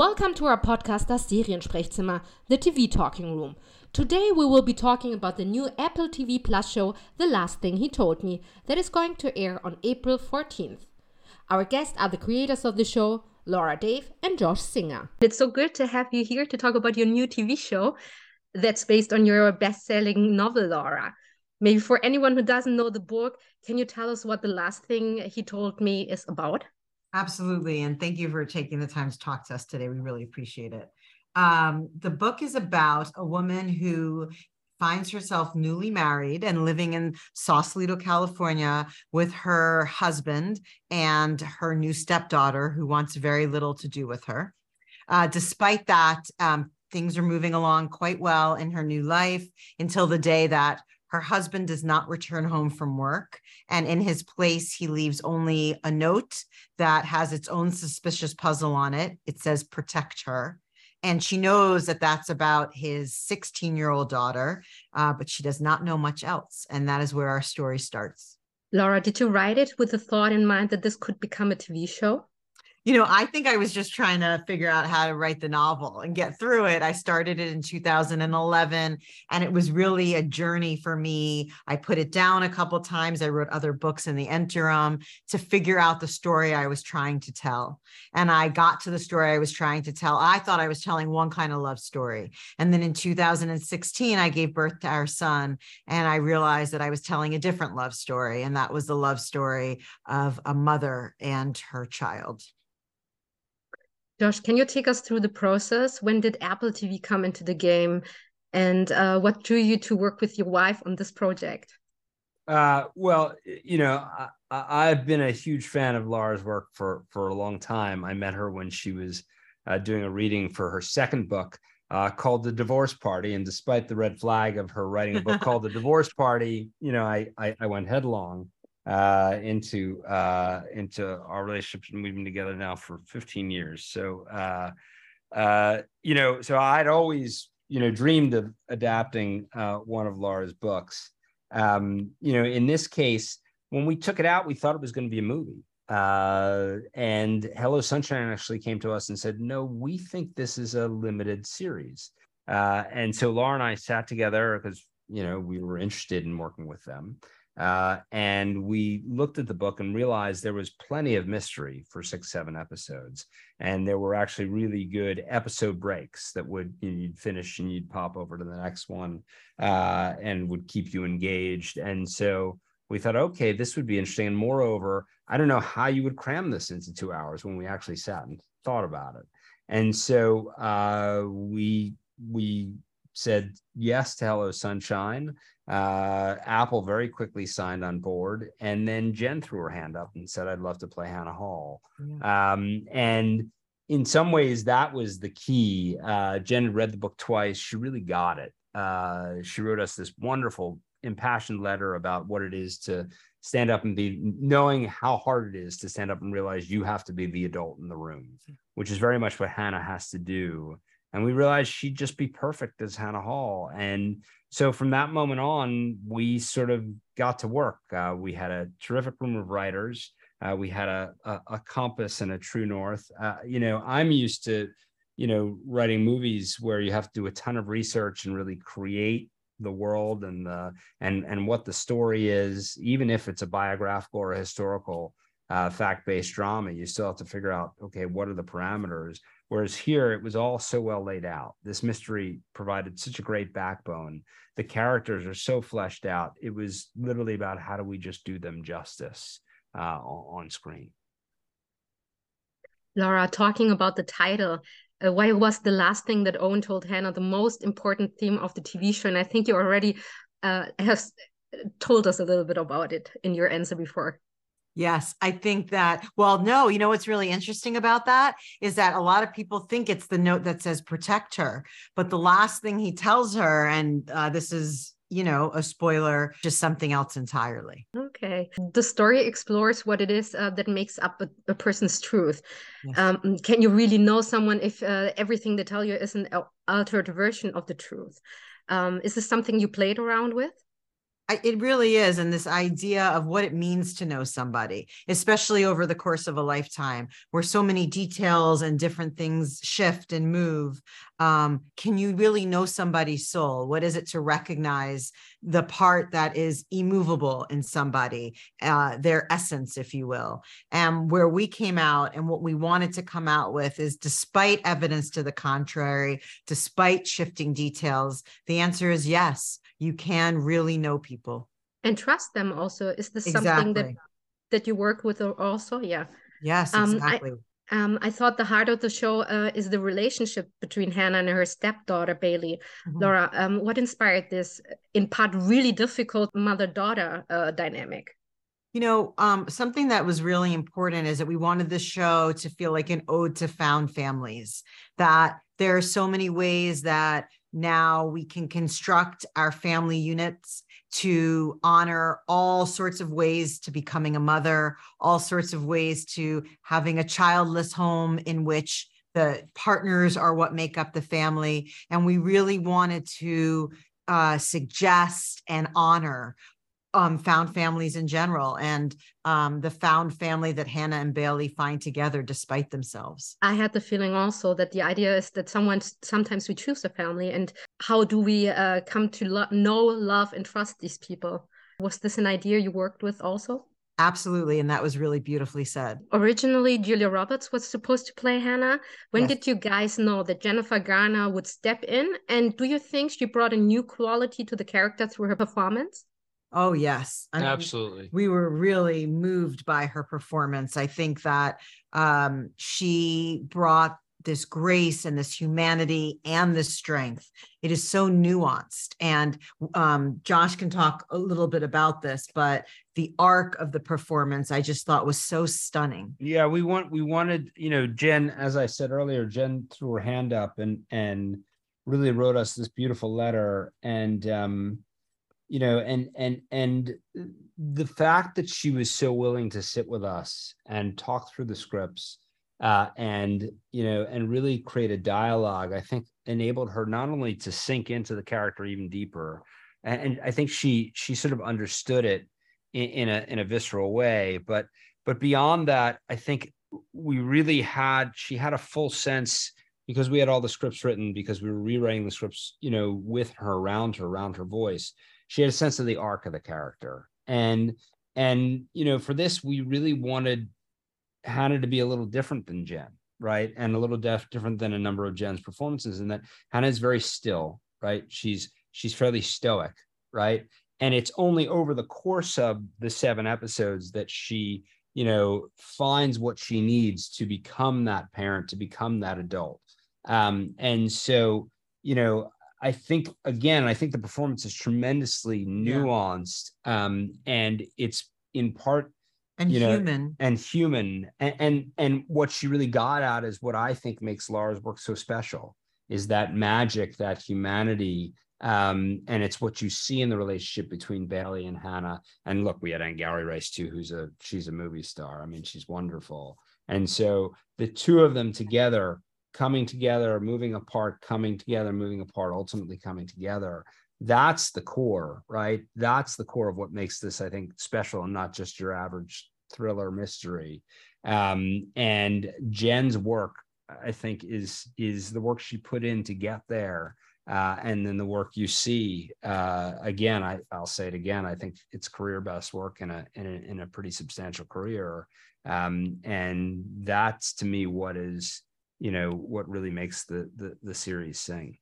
Welcome to our podcast Das Seriensprechzimmer, the TV talking room. Today we will be talking about the new Apple TV Plus show The Last Thing He Told Me that is going to air on April 14th. Our guests are the creators of the show, Laura Dave and Josh Singer. It's so good to have you here to talk about your new TV show that's based on your best-selling novel, Laura. Maybe for anyone who doesn't know the book, can you tell us what The Last Thing He Told Me is about? Absolutely. And thank you for taking the time to talk to us today. We really appreciate it. Um, the book is about a woman who finds herself newly married and living in Sausalito, California with her husband and her new stepdaughter who wants very little to do with her. Uh, despite that, um, things are moving along quite well in her new life until the day that her husband does not return home from work. And in his place, he leaves only a note that has its own suspicious puzzle on it. It says, protect her. And she knows that that's about his 16 year old daughter, uh, but she does not know much else. And that is where our story starts. Laura, did you write it with the thought in mind that this could become a TV show? You know, I think I was just trying to figure out how to write the novel and get through it. I started it in 2011 and it was really a journey for me. I put it down a couple times. I wrote other books in the interim to figure out the story I was trying to tell. And I got to the story I was trying to tell. I thought I was telling one kind of love story. And then in 2016, I gave birth to our son and I realized that I was telling a different love story. And that was the love story of a mother and her child. Josh, can you take us through the process? When did Apple TV come into the game? And uh, what drew you to work with your wife on this project? Uh, well, you know, I, have been a huge fan of Laura's work for for a long time. I met her when she was uh, doing a reading for her second book uh, called The Divorce Party, and despite the red flag of her writing a book called The Divorce Party, you know, I I, I went headlong uh, into uh, into our relationship, and we've been together now for 15 years. So, uh, uh, you know, so I'd always, you know, dreamed of adapting uh, one of Laura's books. Um, you know, in this case, when we took it out, we thought it was going to be a movie. Uh, and Hello Sunshine actually came to us and said, "No, we think this is a limited series." Uh, and so Laura and I sat together because you know we were interested in working with them. Uh, and we looked at the book and realized there was plenty of mystery for six, seven episodes. And there were actually really good episode breaks that would you you'd finish and you'd pop over to the next one uh, and would keep you engaged. And so we thought, okay, this would be interesting. And moreover, I don't know how you would cram this into two hours when we actually sat and thought about it. And so uh, we we said yes to Hello Sunshine. Uh, Apple very quickly signed on board, and then Jen threw her hand up and said, "I'd love to play Hannah Hall." Yeah. Um, and in some ways, that was the key. Uh, Jen had read the book twice; she really got it. Uh, she wrote us this wonderful, impassioned letter about what it is to stand up and be knowing how hard it is to stand up and realize you have to be the adult in the room, which is very much what Hannah has to do and we realized she'd just be perfect as Hannah Hall. And so from that moment on, we sort of got to work. Uh, we had a terrific room of writers. Uh, we had a, a, a, compass and a true north. Uh, you know, I'm used to, you know, writing movies where you have to do a ton of research and really create the world and the and and what the story is, even if it's a biographical or a historical uh, fact-based drama. You still have to figure out, okay, what are the parameters? Whereas here, it was all so well laid out. This mystery provided such a great backbone. The characters are so fleshed out. It was literally about how do we just do them justice uh, on screen. Laura, talking about the title, uh, why was the last thing that Owen told Hannah the most important theme of the TV show? And I think you already uh, have told us a little bit about it in your answer before. Yes, I think that. Well, no, you know what's really interesting about that is that a lot of people think it's the note that says protect her. But the last thing he tells her, and uh, this is, you know, a spoiler, just something else entirely. Okay. The story explores what it is uh, that makes up a, a person's truth. Yes. Um, can you really know someone if uh, everything they tell you is an altered version of the truth? Um, is this something you played around with? I, it really is. And this idea of what it means to know somebody, especially over the course of a lifetime, where so many details and different things shift and move. Um, can you really know somebody's soul? What is it to recognize the part that is immovable in somebody, uh, their essence, if you will? And where we came out and what we wanted to come out with is despite evidence to the contrary, despite shifting details, the answer is yes you can really know people and trust them also is this exactly. something that that you work with also yeah yes exactly um, I, um, I thought the heart of the show uh, is the relationship between Hannah and her stepdaughter Bailey. Mm-hmm. Laura, um, what inspired this, in part, really difficult mother-daughter uh, dynamic? You know, um, something that was really important is that we wanted this show to feel like an ode to found families. That there are so many ways that now we can construct our family units to honor all sorts of ways to becoming a mother, all sorts of ways to having a childless home in which the partners are what make up the family. And we really wanted to uh, suggest and honor um, found families in general and um, the found family that Hannah and Bailey find together despite themselves. I had the feeling also that the idea is that someone sometimes we choose a family, and how do we uh, come to lo- know, love, and trust these people? Was this an idea you worked with also? Absolutely. And that was really beautifully said. Originally, Julia Roberts was supposed to play Hannah. When yes. did you guys know that Jennifer Garner would step in? And do you think she brought a new quality to the character through her performance? Oh, yes. I mean, Absolutely. We were really moved by her performance. I think that um, she brought this grace and this humanity and this strength. It is so nuanced. And um, Josh can talk a little bit about this, but the arc of the performance I just thought was so stunning. Yeah, we want we wanted, you know, Jen, as I said earlier, Jen threw her hand up and and really wrote us this beautiful letter. And um, you know and and and the fact that she was so willing to sit with us and talk through the scripts uh, and you know and really create a dialogue i think enabled her not only to sink into the character even deeper and, and i think she she sort of understood it in, in a in a visceral way but but beyond that i think we really had she had a full sense because we had all the scripts written because we were rewriting the scripts you know with her around her around her voice she had a sense of the arc of the character. And and you know for this we really wanted hannah to be a little different than jen right? And a little def- different than a number of jen's performances in that hannah is very still right? She's she's fairly stoic right? And it's only over the course of the seven episodes that she you know finds what she needs to become that parent to become that adult. Um and so you know I think again, I think the performance is tremendously nuanced, yeah. um, and it's in part and you human know, and human, and, and and what she really got at is what I think makes Laura's work so special is that magic, that humanity, um, and it's what you see in the relationship between Bailey and Hannah. And look, we had Angourie Rice too, who's a she's a movie star. I mean, she's wonderful, and so the two of them together coming together, moving apart, coming together, moving apart, ultimately coming together. That's the core, right? That's the core of what makes this, I think, special and not just your average thriller mystery. Um, and Jen's work, I think, is is the work she put in to get there. Uh, and then the work you see uh, again, I, I'll say it again. I think it's career best work in a in a, in a pretty substantial career, um, and that's to me what is you know what really makes the the, the series sing.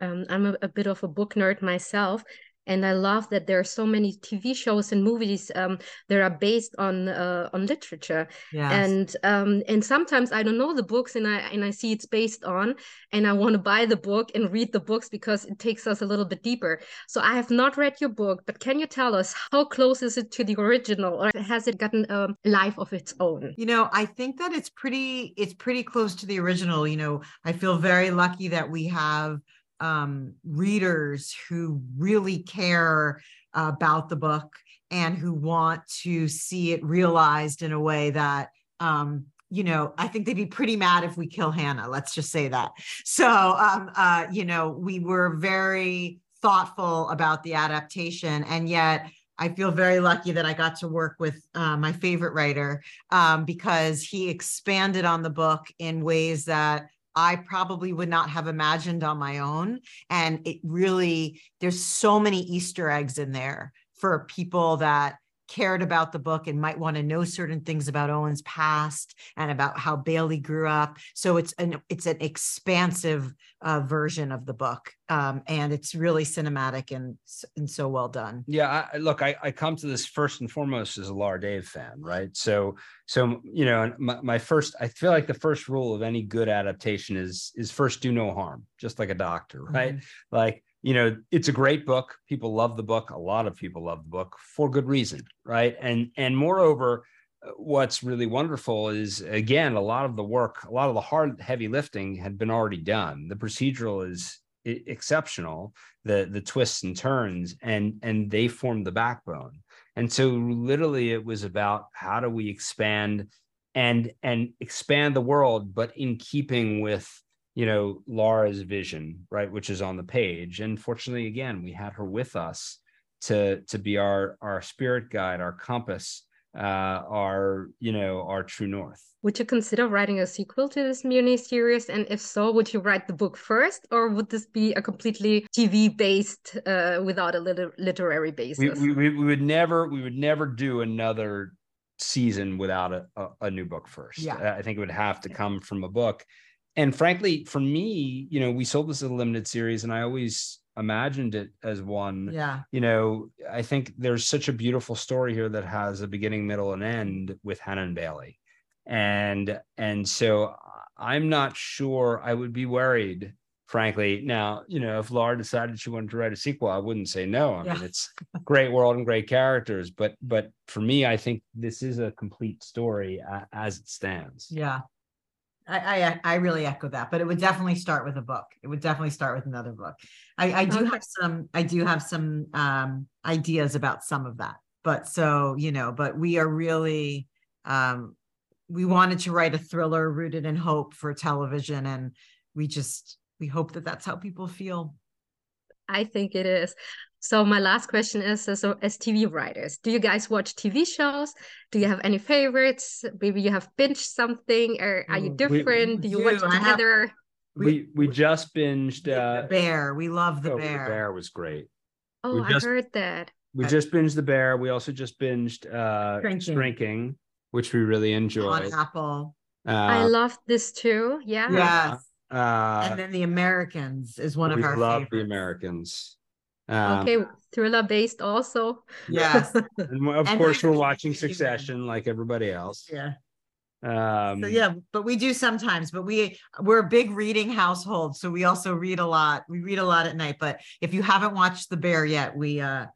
Um, i'm a, a, bit of a book nerd myself and I love that there are so many TV shows and movies um, that are based on uh, on literature. Yes. And um, and sometimes I don't know the books, and I and I see it's based on, and I want to buy the book and read the books because it takes us a little bit deeper. So I have not read your book, but can you tell us how close is it to the original, or has it gotten a life of its own? You know, I think that it's pretty it's pretty close to the original. You know, I feel very lucky that we have um, readers who really care about the book and who want to see it realized in a way that um, you know, I think they'd be pretty mad if we kill Hannah. Let's just say that. So, um, uh, you know, we were very thoughtful about the adaptation. And yet I feel very lucky that I got to work with uh, my favorite writer um, because he expanded on the book in ways that I probably would not have imagined on my own. And it really, there's so many Easter eggs in there for people that cared about the book and might want to know certain things about Owen's past and about how Bailey grew up. So it's an it's an expansive uh, version of the book, um, and it's really cinematic and and so well done. Yeah, I, look, I, I come to this first and foremost as a Laura Dave fan, right? So so you know, my, my first, I feel like the first rule of any good adaptation is is first do no harm, just like a doctor, right? Mm-hmm. Like you know it's a great book. People love the book. A lot of people love the book for good reason right? And and moreover uh, what's really wonderful is again a lot of the work a lot of the hard heavy lifting had been already done. The procedural is exceptional the the twists and turns and and they form the backbone. And so literally it was about how do we expand and and expand the world but in keeping with you know Laura's vision, right, which is on the page. And fortunately, again, we had her with us to to be our our spirit guide, our compass, uh, our you know our true north. Would you consider writing a sequel to this mini series? And if so, would you write the book first, or would this be a completely TV based uh, without a liter- literary basis? We, we, we would never we would never do another season without a, a, a new book first. Yeah. I think it would have to come from a book and frankly, for me, you know, we sold this as a limited series, and I always imagined it as one. Yeah. You know, I think there's such a beautiful story here that has a beginning, middle, and end with Hannah and Bailey. And and so uh, I'm not sure I would be worried, frankly. Now, you know, if Laura decided she wanted to write a sequel, I wouldn't say no. I yeah. mean, it's great world and great characters, but but for me, I think this is a complete story uh, as it stands. Yeah. I, I, I really echo that, but it would definitely start with a book. It would definitely start with another book. I, I do okay. have some I do have some um, ideas about some of that, but so you know, but we are really um, we wanted to write a thriller rooted in hope for television, and we just we hope that that's how people feel. I think it is. So my last question is: so as TV writers, do you guys watch TV shows? Do you have any favorites? Maybe you have binged something, or are you different? We, do you watch together? Have, we we just binged uh, the Bear. We love the oh, Bear. The Bear was great. Oh, just, I heard that. We just binged the Bear. We also just binged uh, Shrinking, Shrinking which we really enjoyed. On Apple. Uh, I loved this too. Yeah. Yes. Uh, and then the Americans is one of our. We love the Americans. Um, okay, thriller based also. Yes. and of and course, we're watching Succession like everybody else. Yeah. Um, so yeah, but we do sometimes. But we we're a big reading household, so we also read a lot. We read a lot at night. But if you haven't watched The Bear yet, we uh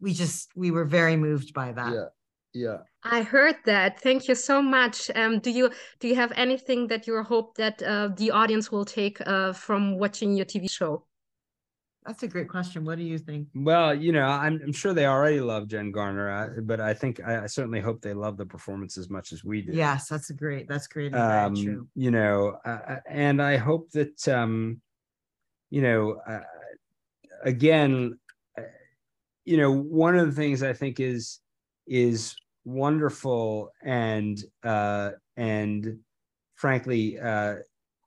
we just we were very moved by that. Yeah. Yeah. I heard that. Thank you so much. Um, do you do you have anything that you hope that uh, the audience will take uh, from watching your TV show? That's a great question. What do you think? Well, you know, I'm, I'm sure they already love Jen Garner, uh, but I think I, I, certainly hope they love the performance as much as we do. Yes, that's a great. That's great. Um, true. You know, uh, uh, and I hope that, um, you know, uh, again, uh, you know, one of the things I think is is wonderful and uh, and frankly, uh,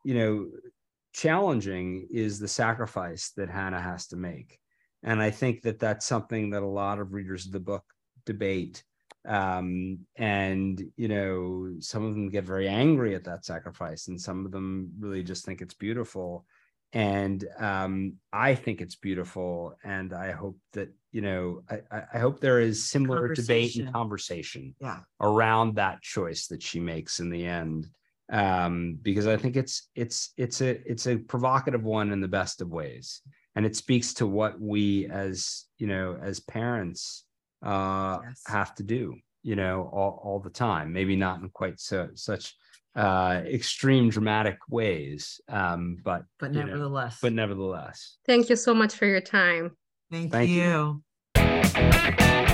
you know, challenging is the sacrifice that Hannah has to make. And I think that that's something that a lot of readers of the book debate. Um, and, you know, some of them get very angry at that sacrifice, and some of them really just think it's beautiful. And um, I think it's beautiful. And I hope that, you know, I, I hope there is similar debate and conversation yeah. around that choice that she makes in the end um, because I think it's it's it's a it's a provocative one in the best of ways, and it speaks to what we as you know as parents uh, yes. have to do, you know, all, all the time. Maybe not in quite so such uh, extreme dramatic ways, um, but but nevertheless, know, but nevertheless. Thank you so much for your time. Thank, Thank you. you.